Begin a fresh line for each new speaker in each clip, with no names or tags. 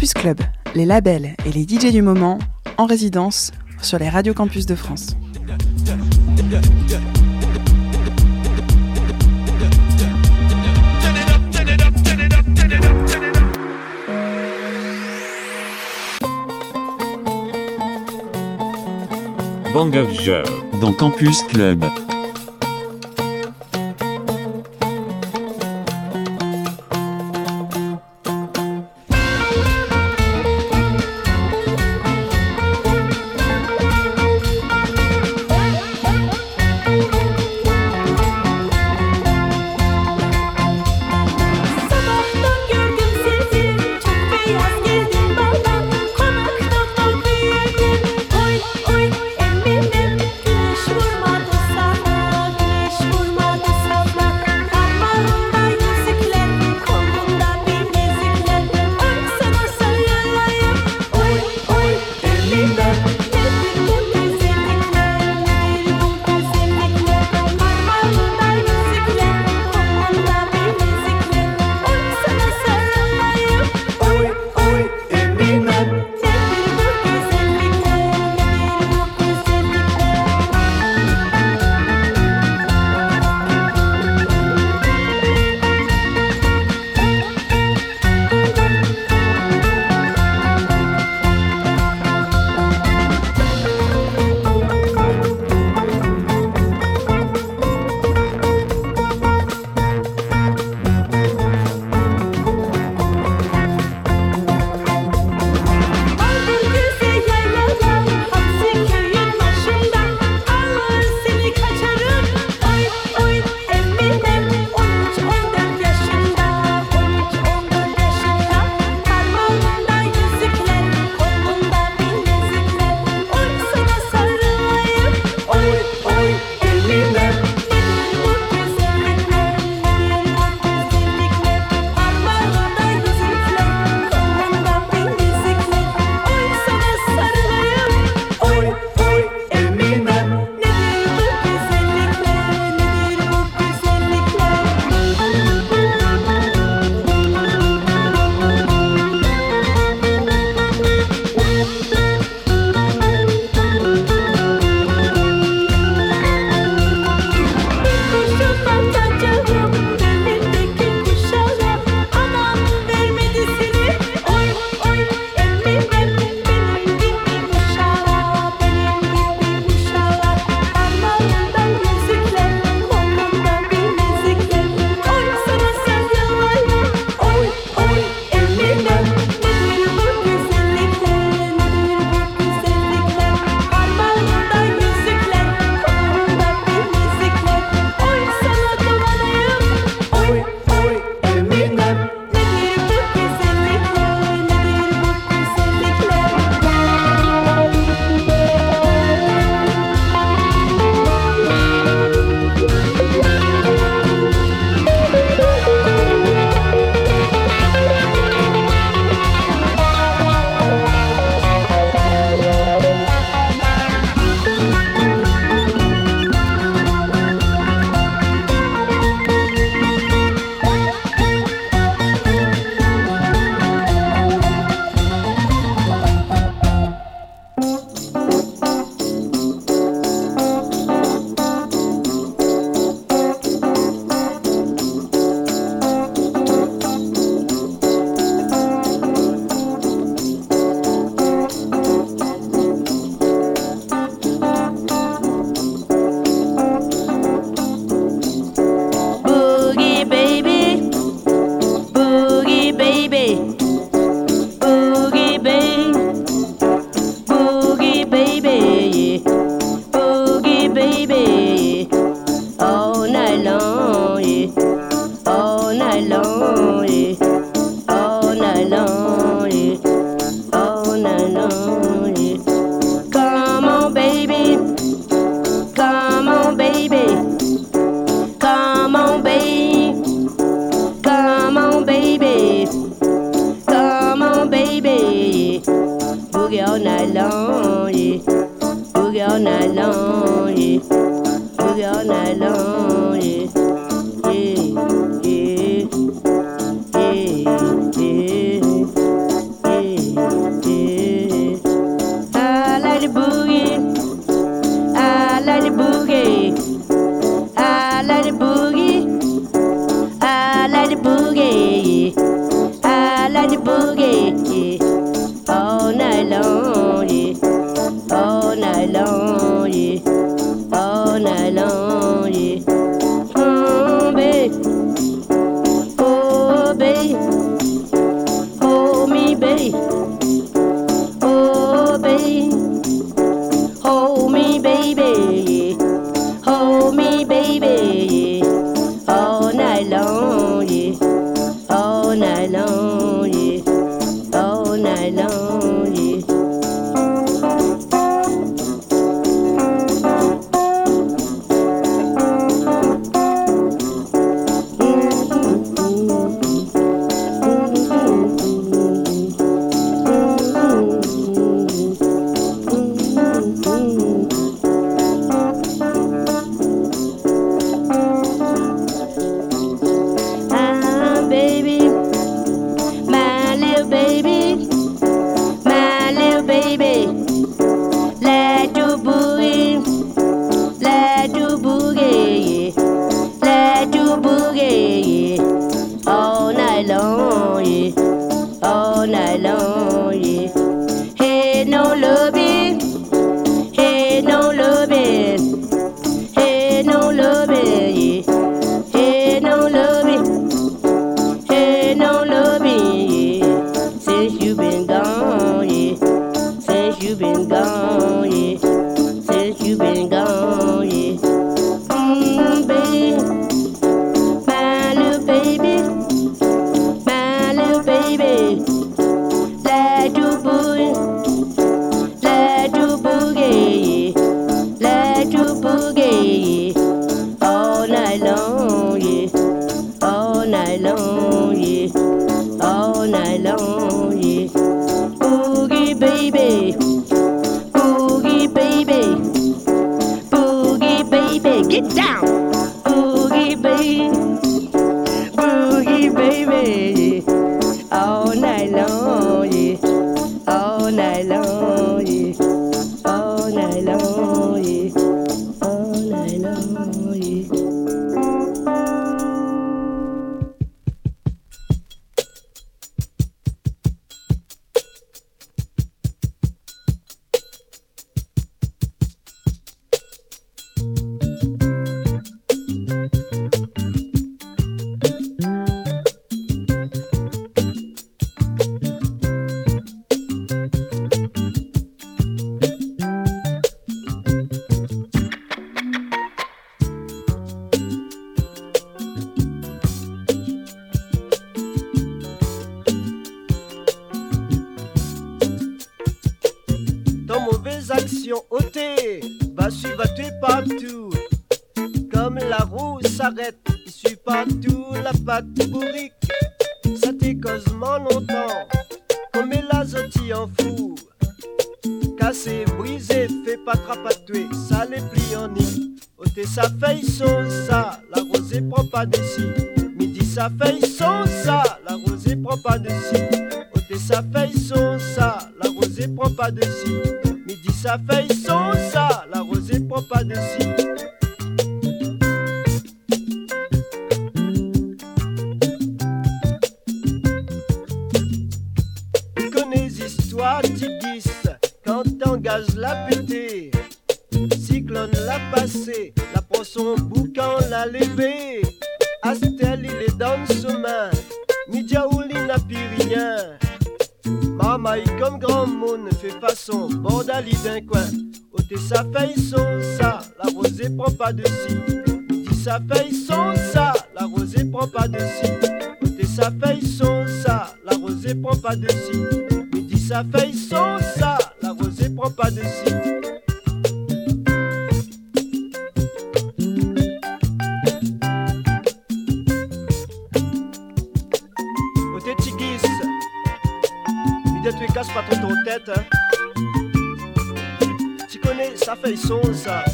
Campus Club, les labels et les DJ du moment en résidence sur les radios campus de France.
Bang of
dans Campus Club.
L'a passé, la prend son boucan l'a levé. Astel il est dans le chemin, Midiaouli n'a plus rien. Mamaï comme grand monde fait façon, bordali d'un coin. Ôtez sa feuille son ça, la rosée prend pas dessus. Dit sa feuille son ça, la rosée prend pas dessus. Ôtez sa feuille son ça, la rosée prend pas dessus. Midi sa feuille son ça, la rosée prend pas dessus. Ôtez pas trop ton tête. Hein. Tu connais, ça fait son ça.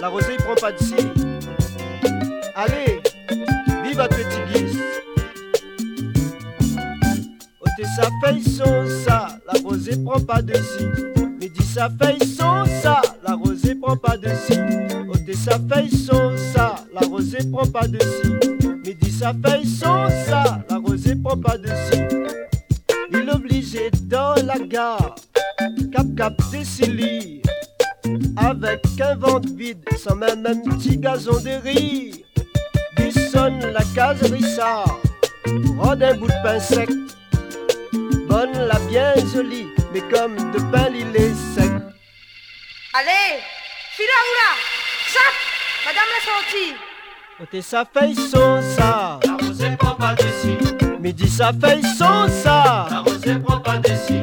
La rosée prend pas d'ici. Allez, vive à petit guise. Ôtez sa feuille son ça, la rosée prend pas dessus. Midi sa feuille son ça, la rosée prend pas dessus. Ôtez sa feuille son ça, la rosée prend pas dessus. Midi sa feuille sans ça, la rosée prend pas dessus. Il obligé dans la gare, cap cap Silly, avec un ventre vide, sans même un petit gazon de riz. Il sonne la case Rissard, rôde un bout de pain sec. Bonne la bien jolie, mais comme de pain il est sec.
Allez, fila oula, chap, madame la sortie.
Ôtez sa feuille sans ça,
La rosée prend pas d'ici,
midi sa feuille sans ça.
la rosée prend pas d'ici,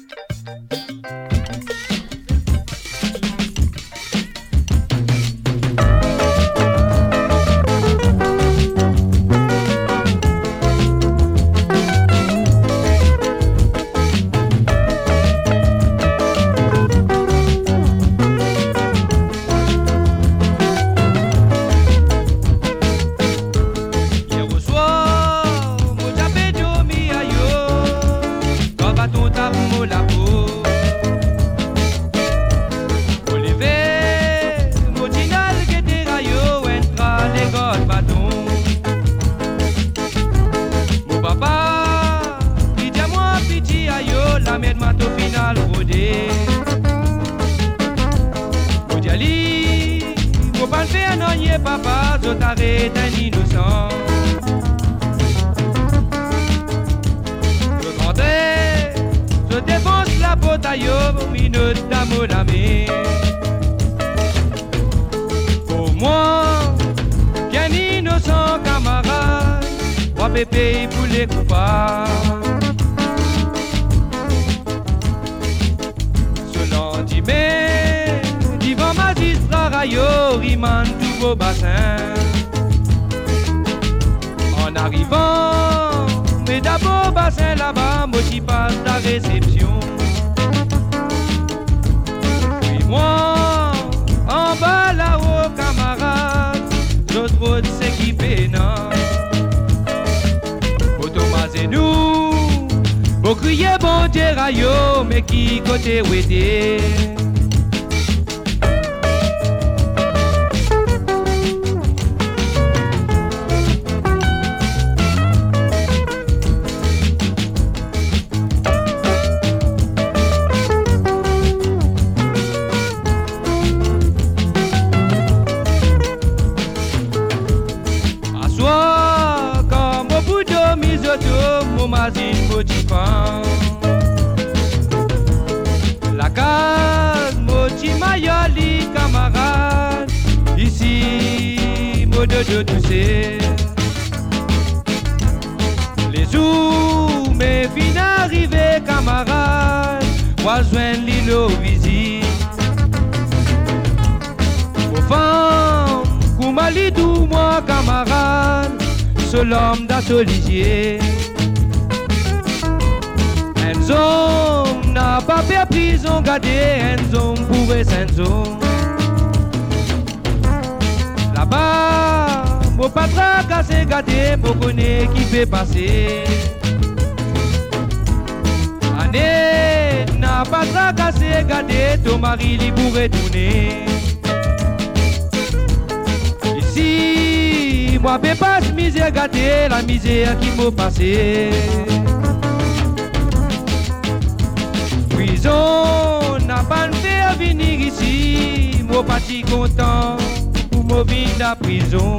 D'ami. Pour moi, bien innocent camarade, moi bébé pour les coupables. Ce lendemain, devant magistrat rayo, riman tout beau bassin. En arrivant, mais d'abord bassin là-bas, moi qui passe la réception. Là-haut, camarade, d'autres routes s'équiper, non? Thomas et nous, vous criez bon Dieu mais qui côté où seul homme d'Assoligier. Un homme n'a pas fait prison, gardé un homme pour un homme. Là-bas, mon patron cassé gâté, pour connaître qui fait passer. Année, n'a pas tracassé, gardé, ton mari lui pourrait tourner. Ici, moi, peux pas misère gâter la misère qui m'a passé. Prison n'a pas fait venir ici, moi, parti content pour me vivre la prison.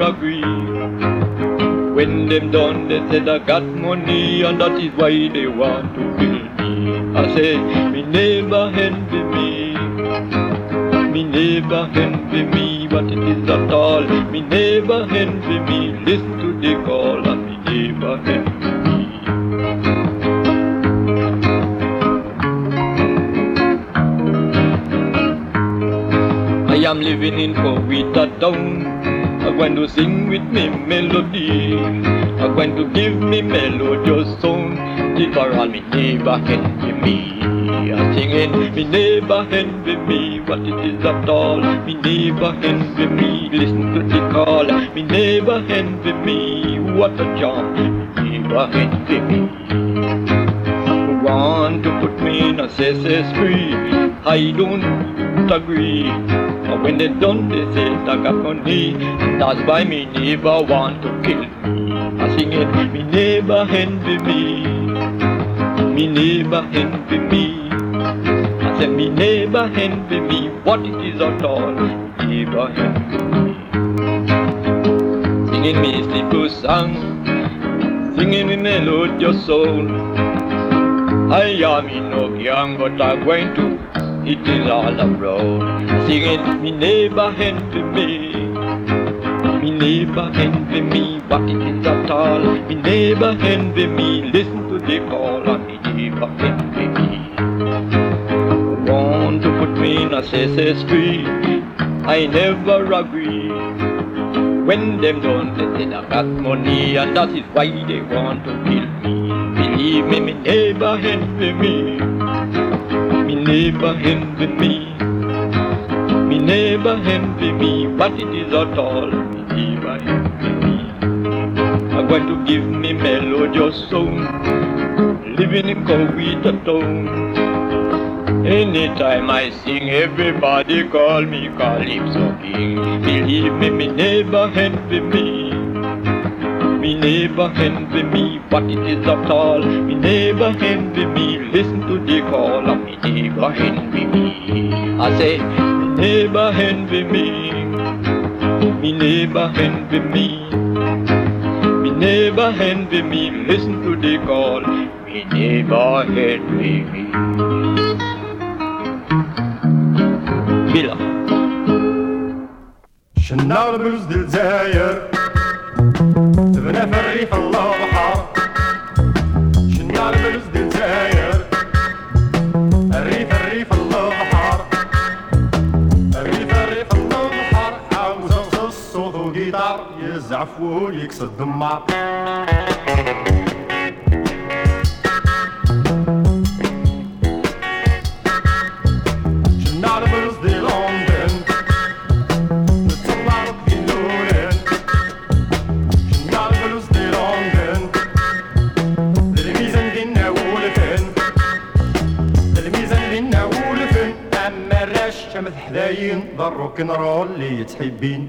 Agree. When them done, they said I got money, and that is why they want to kill me. I say, me neighbor envy me. Me neighbor envy me, but it is at all. Me neighbor envy me. Listen to the call, and me neighbor envy me. I am living in Coweta town. Going to sing with me melody. I'm going to give me melodious song. If I me neighbor envy me. I'm singing me neighbor envy me. What it is at all. Me neighbor envy me. Listen to the call. Me neighbor envy me. What a charm. Me neighbor envy me want to put me in a CSS free. I don't agree. But when they done, they say I got money. That's why me neighbor want to kill me. I sing it, me neighbor envy me. Me neighbor envy me. I say me neighbor envy me. What it is at all, me neighbor envy me. Singing me sleepless song, singing me melodious soul. I am in no young, but I'm going to. It is all around. Singing, me neighbor envy me. Me neighbor envy me. What it is at all. Me neighbor envy me. Listen to the call of me neighbor envy me. Want to put me in a tree. I never agree. When them they say I got money, and that is why they want to kill me. Believe me, me neighbor envy me. Neighbor envy me. Me neighbor envy me. What it is at all, me neighbor envy me. I'm going to give me melodious song. Living in Coweta town. Anytime I sing, everybody call me Calypso King. Believe me, me neighbor envy me neighbor envy me, but it is at all. Me neighbor envy me, listen to the call of me neighbor envy me. I say, me neighbor envy me, me neighbor envy me. Me neighbor envy me, listen to the call, me neighbor envy me. Bila.
Şınar müzdil zeyer تبنى في الريف الله بحر شنا البلوز ديال الجزائر. الريف الريف الله بحر الريف الريف الله بحر عاوز الصوت وجيتار يزعف ويكسر الدمار. الحين ضل نرول اللي تحبين.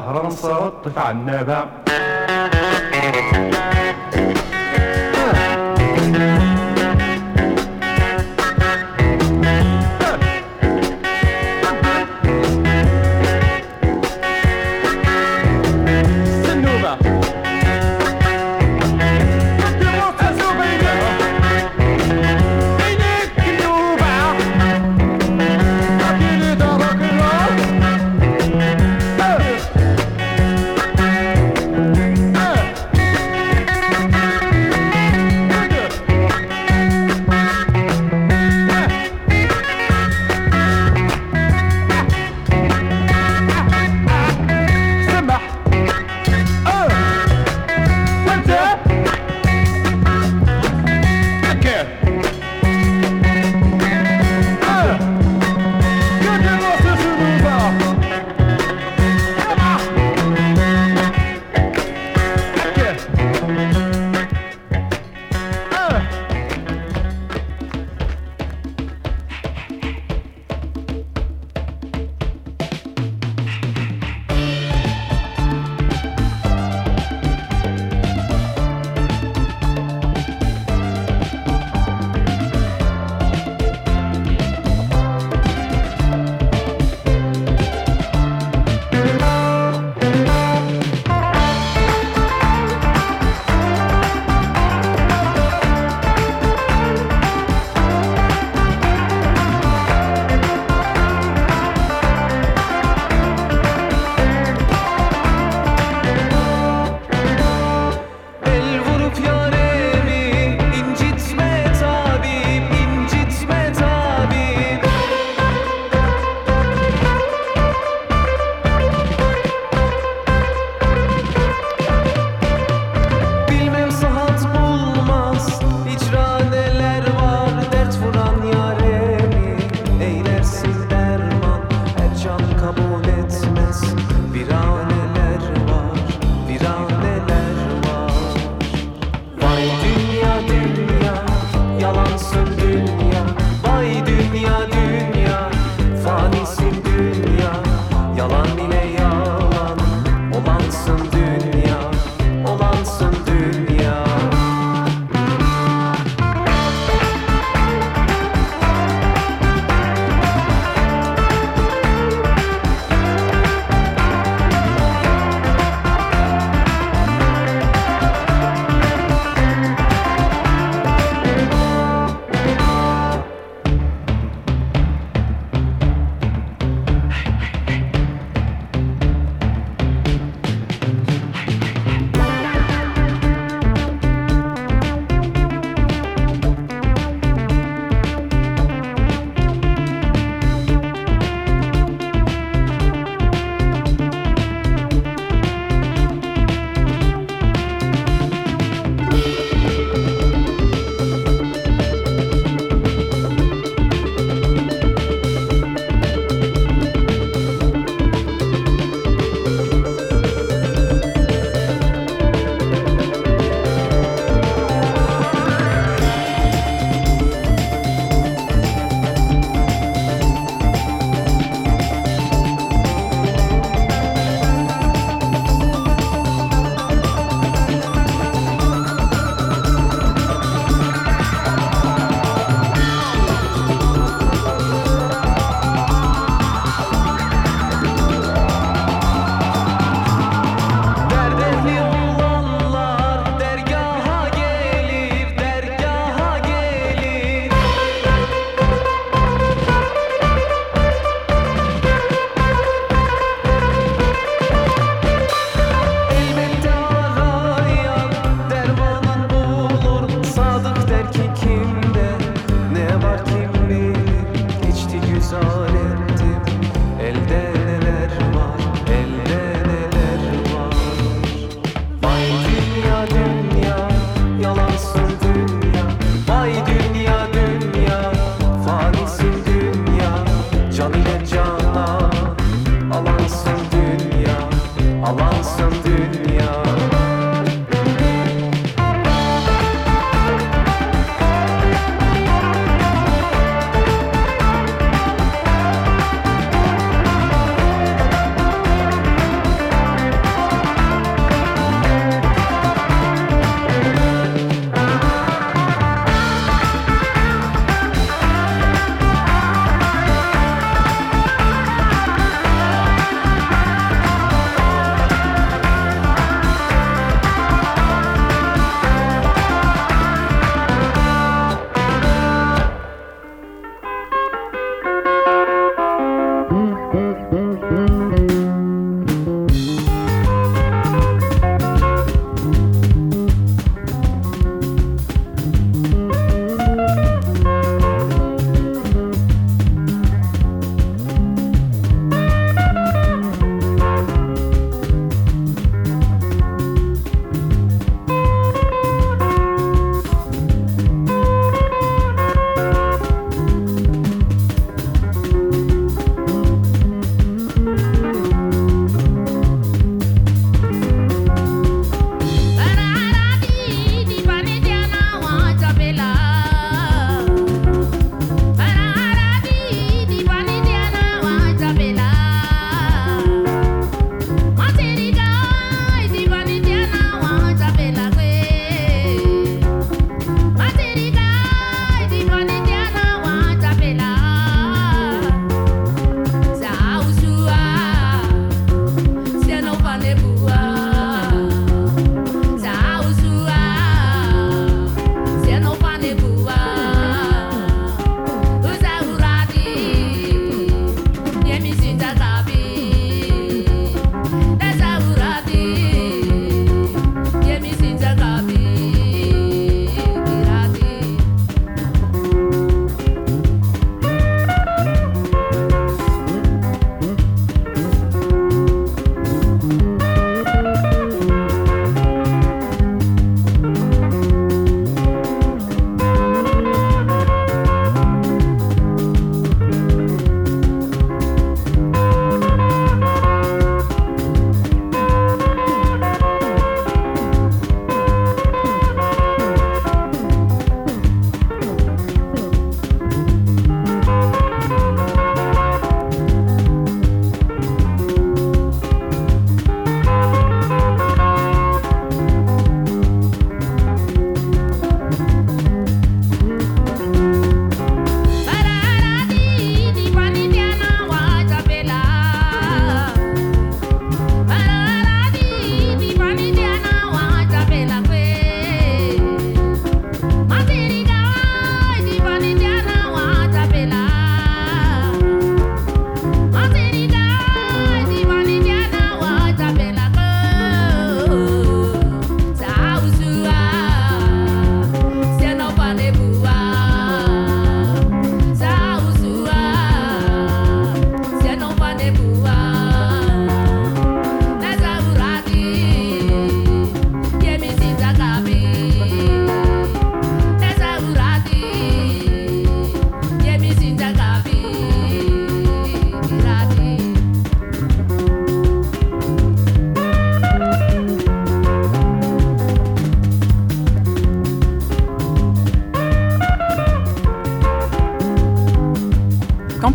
فرنسا واطف عنا باع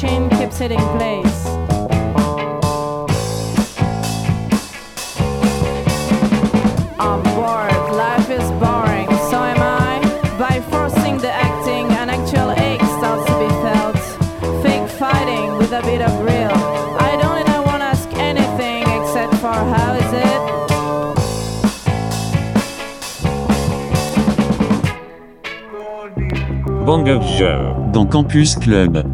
The soft keeps it in place. I'm bored, life is boring, so am I. By forcing the acting, an actual ache starts to be felt. Fake fighting with a bit of real. I don't and I won't ask anything except for how is it?
Banger dans Campus Club.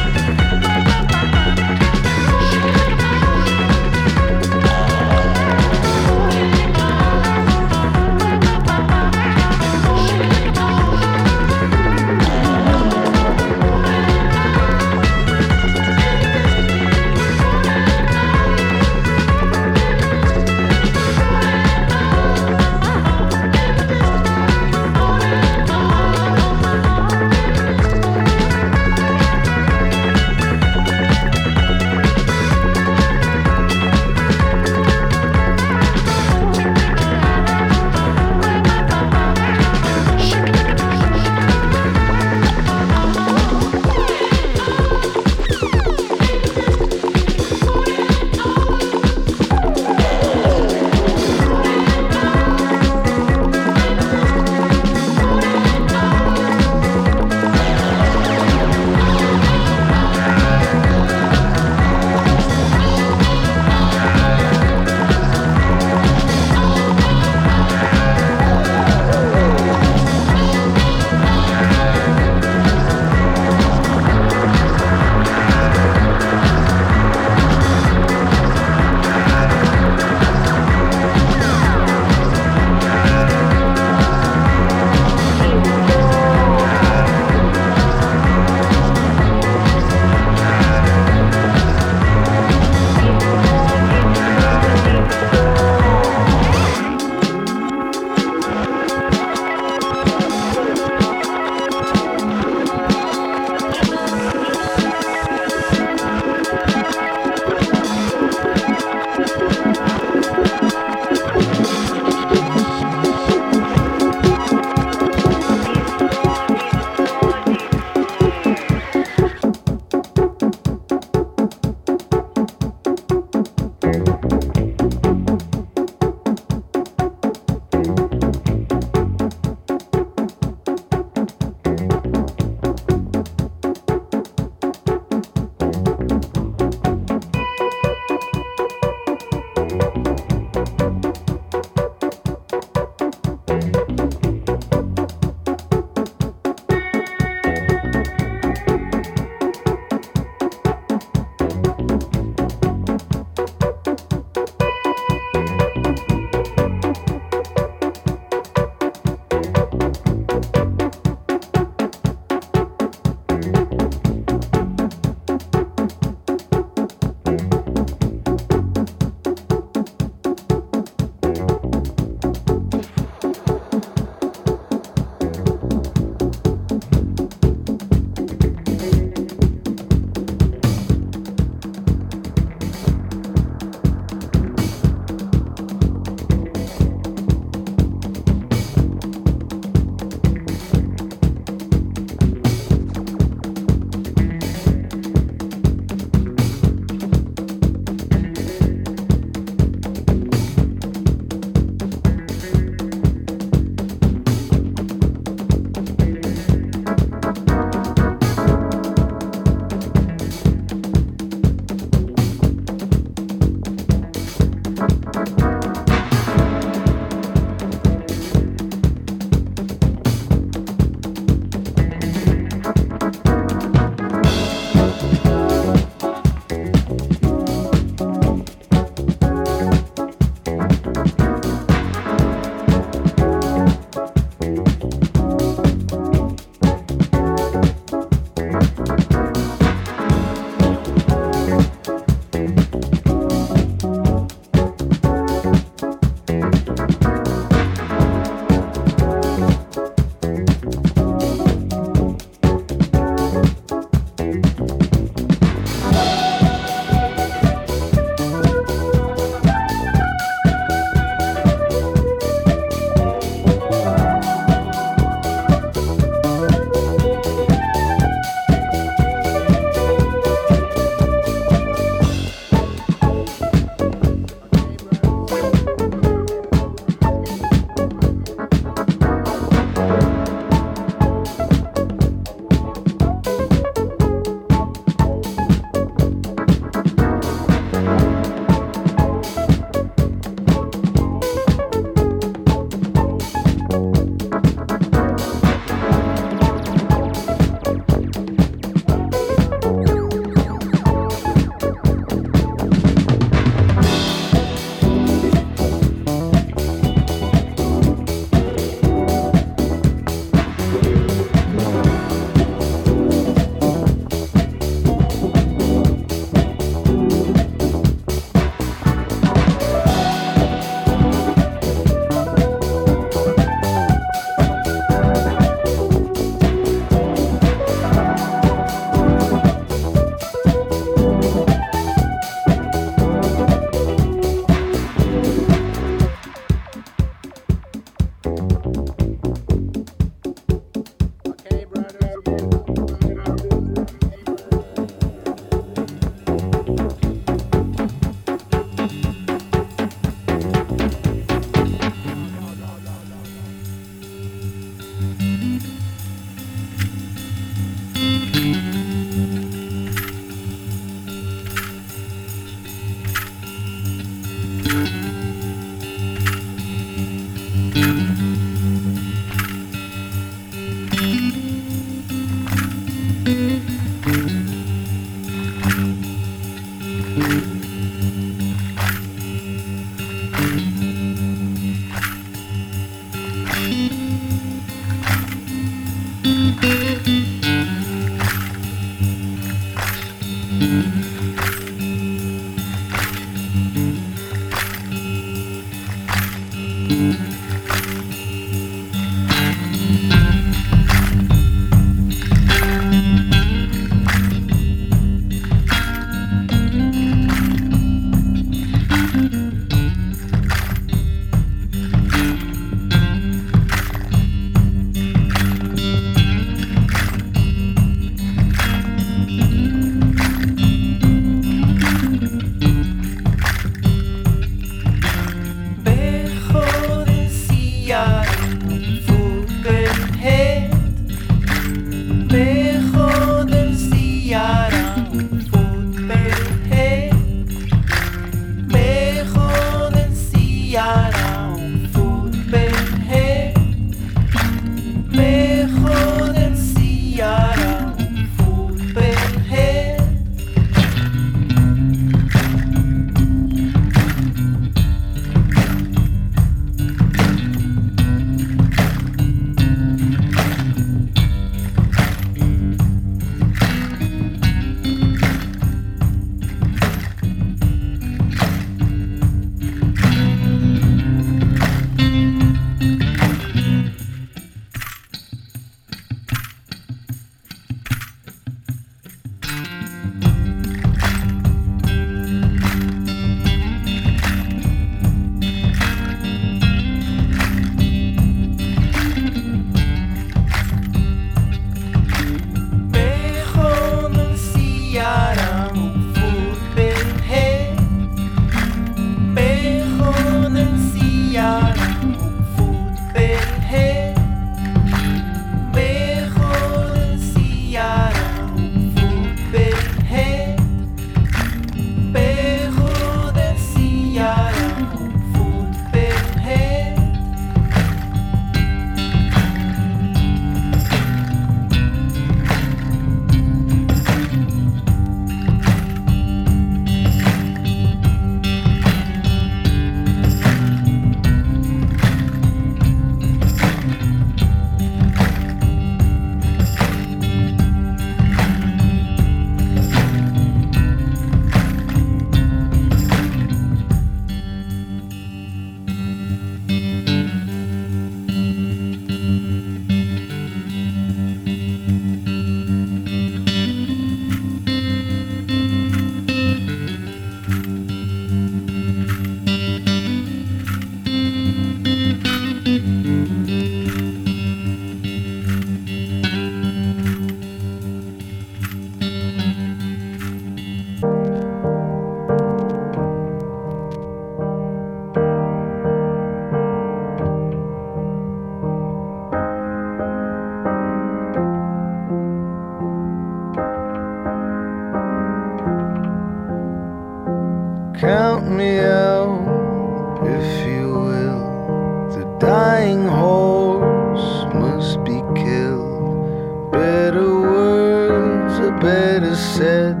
Said.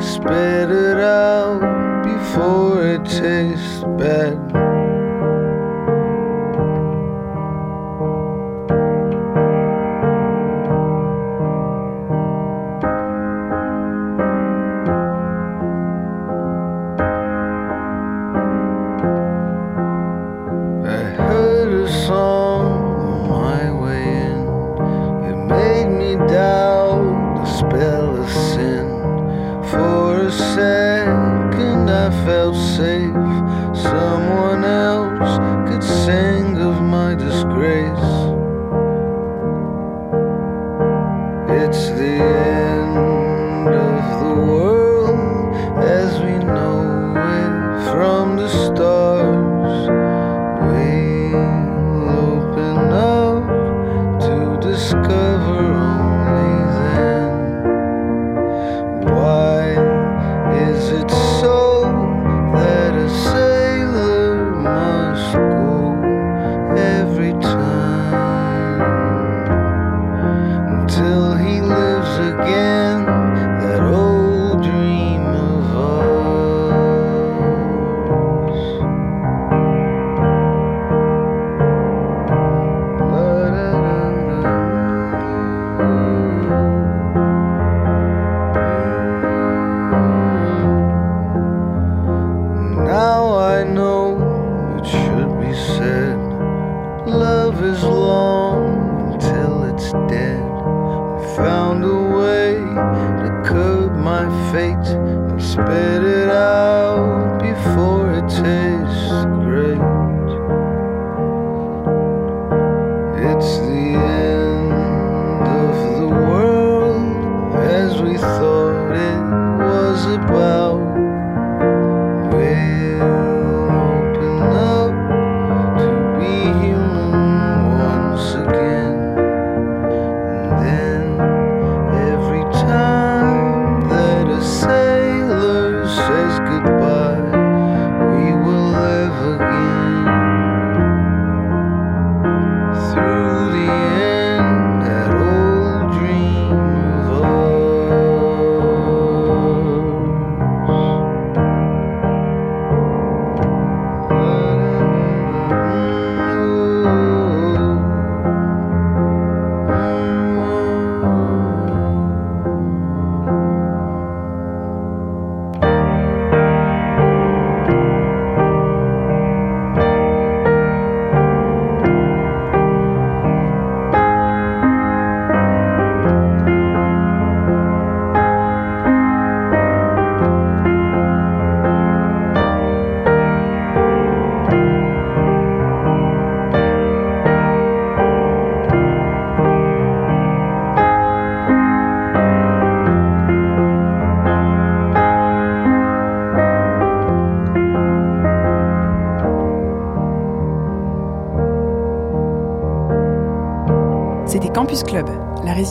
Spit it out before it tastes bad.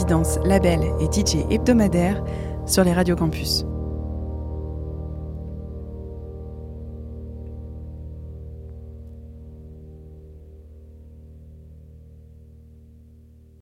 C'était Campus Club, la résidence, label et DJ hebdomadaire sur les radios campus.